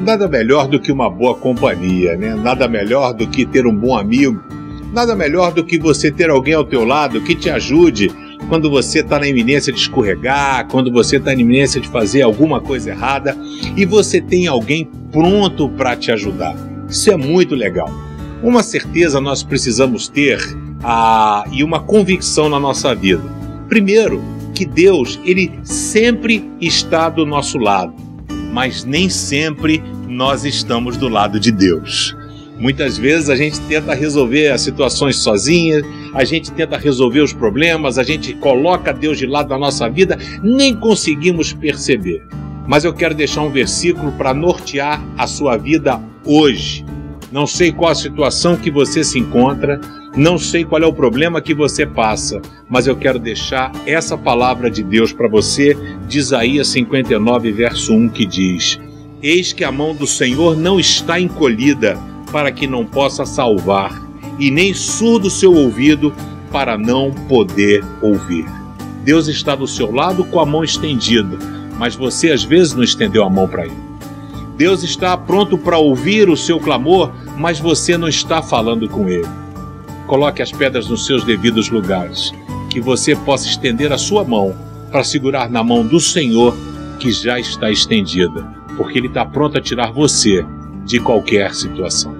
Nada melhor do que uma boa companhia, né? Nada melhor do que ter um bom amigo. Nada melhor do que você ter alguém ao teu lado que te ajude quando você está na iminência de escorregar, quando você está na iminência de fazer alguma coisa errada e você tem alguém pronto para te ajudar. Isso é muito legal. Uma certeza nós precisamos ter ah, e uma convicção na nossa vida. Primeiro, que Deus ele sempre está do nosso lado mas nem sempre nós estamos do lado de Deus. Muitas vezes a gente tenta resolver as situações sozinha, a gente tenta resolver os problemas, a gente coloca Deus de lado da nossa vida, nem conseguimos perceber. Mas eu quero deixar um versículo para nortear a sua vida hoje. Não sei qual a situação que você se encontra, não sei qual é o problema que você passa, mas eu quero deixar essa palavra de Deus para você, de Isaías 59, verso 1, que diz: Eis que a mão do Senhor não está encolhida para que não possa salvar, e nem surdo seu ouvido para não poder ouvir. Deus está do seu lado com a mão estendida, mas você às vezes não estendeu a mão para ele. Deus está pronto para ouvir o seu clamor, mas você não está falando com ele coloque as pedras nos seus devidos lugares, que você possa estender a sua mão para segurar na mão do Senhor que já está estendida, porque Ele está pronto a tirar você de qualquer situação.